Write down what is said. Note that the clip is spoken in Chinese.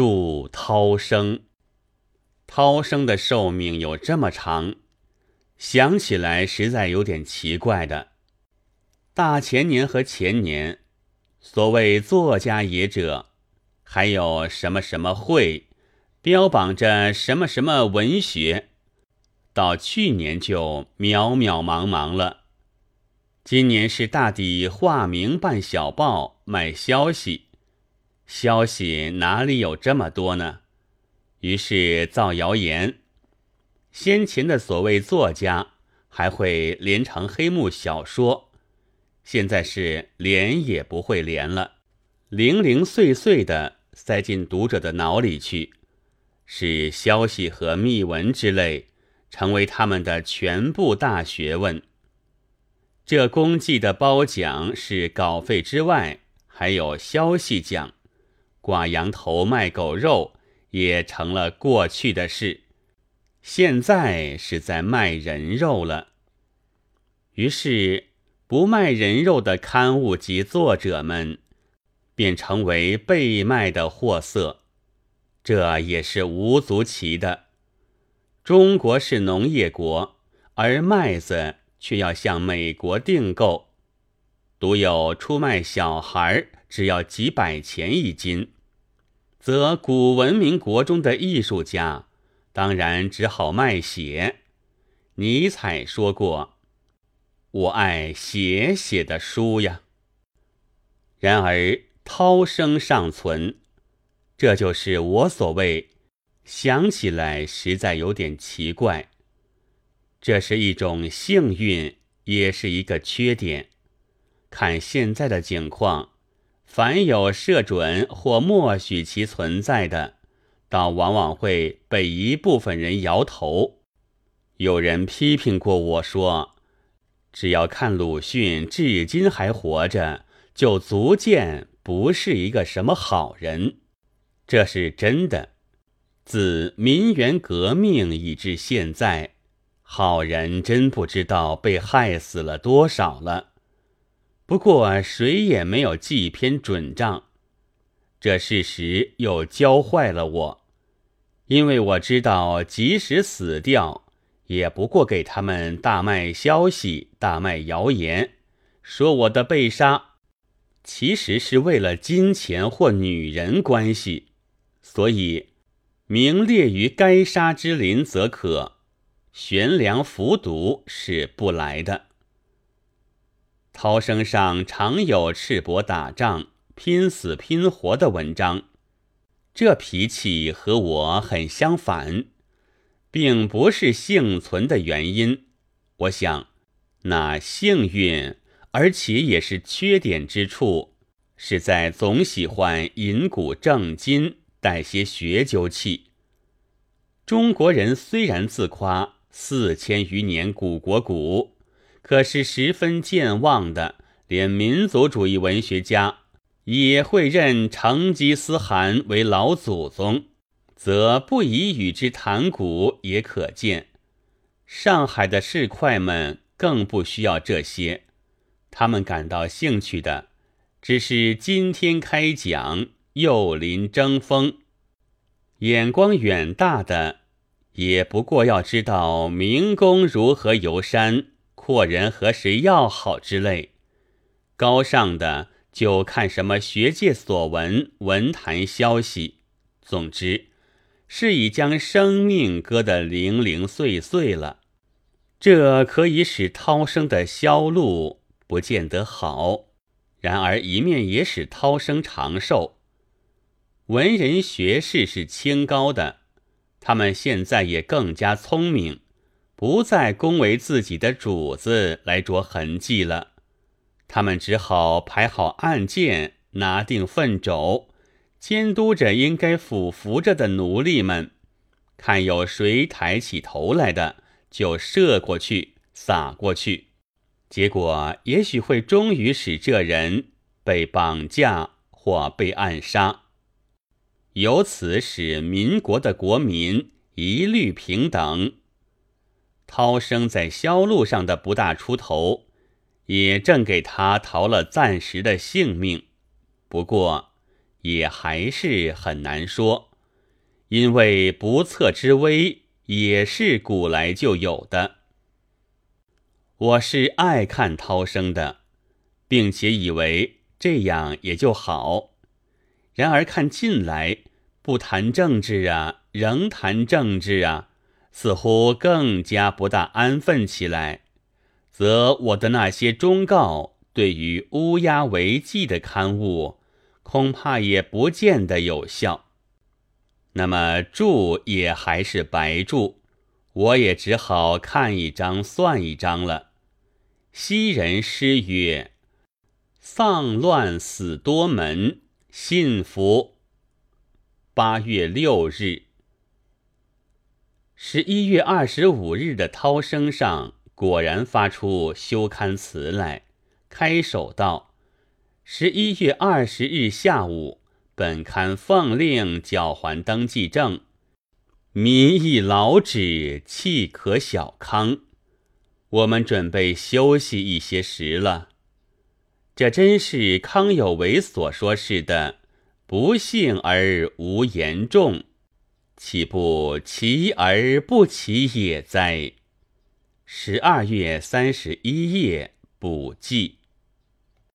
祝涛生。涛生的寿命有这么长，想起来实在有点奇怪的。大前年和前年，所谓作家也者，还有什么什么会，标榜着什么什么文学，到去年就渺渺茫茫了。今年是大抵化名办小报卖消息，消息哪里有这么多呢？于是造谣言，先前的所谓作家还会连成黑幕小说，现在是连也不会连了，零零碎碎的塞进读者的脑里去，使消息和秘闻之类成为他们的全部大学问。这功绩的褒奖是稿费之外，还有消息奖，挂羊头卖狗肉。也成了过去的事，现在是在卖人肉了。于是，不卖人肉的刊物及作者们，便成为被卖的货色。这也是无足奇的。中国是农业国，而麦子却要向美国订购，独有出卖小孩只要几百钱一斤。则古文明国中的艺术家，当然只好卖血。尼采说过：“我爱写写的书呀。”然而涛声尚存，这就是我所谓想起来实在有点奇怪。这是一种幸运，也是一个缺点。看现在的景况。凡有射准或默许其存在的，倒往往会被一部分人摇头。有人批评过我说：“只要看鲁迅至今还活着，就足见不是一个什么好人。”这是真的。自民园革命以至现在，好人真不知道被害死了多少了。不过谁也没有记一篇准账，这事实又教坏了我，因为我知道，即使死掉，也不过给他们大卖消息、大卖谣言，说我的被杀，其实是为了金钱或女人关系，所以名列于该杀之林则可，悬梁服毒是不来的。涛声上常有赤膊打仗、拼死拼活的文章，这脾气和我很相反，并不是幸存的原因。我想，那幸运而且也是缺点之处，是在总喜欢引古正今，带些学究气。中国人虽然自夸四千余年古国古。可是十分健忘的，连民族主义文学家也会认成吉思汗为老祖宗，则不宜与之谈古也可见。上海的市侩们更不需要这些，他们感到兴趣的只是今天开讲，幼林争锋。眼光远大的，也不过要知道明公如何游山。或人和谁要好之类，高尚的就看什么学界所闻、文坛消息。总之，是已将生命割得零零碎碎了。这可以使涛声的销路不见得好，然而一面也使涛声长寿。文人学士是清高的，他们现在也更加聪明。不再恭维自己的主子来着痕迹了，他们只好排好案件，拿定粪肘，监督着应该俯伏着的奴隶们，看有谁抬起头来的，就射过去，撒过去。结果也许会终于使这人被绑架或被暗杀，由此使民国的国民一律平等。涛声在销路上的不大出头，也正给他逃了暂时的性命。不过，也还是很难说。因为不测之危也是古来就有的。我是爱看涛声的，并且以为这样也就好。然而看近来，不谈政治啊，仍谈政治啊，似乎更加不大安分起来。则我的那些忠告，对于乌鸦为忌的刊物，恐怕也不见得有效。那么注也还是白注，我也只好看一张算一张了。昔人诗曰：“丧乱死多门，信服。”八月六日，十一月二十五日的涛声上。果然发出休刊词来，开首道：“十一月二十日下午，本刊奉令缴还登记证，民意老止，气可小康。我们准备休息一些时了。这真是康有为所说似的，不幸而无言重，岂不奇而不奇也哉？”十二月三十一夜补记。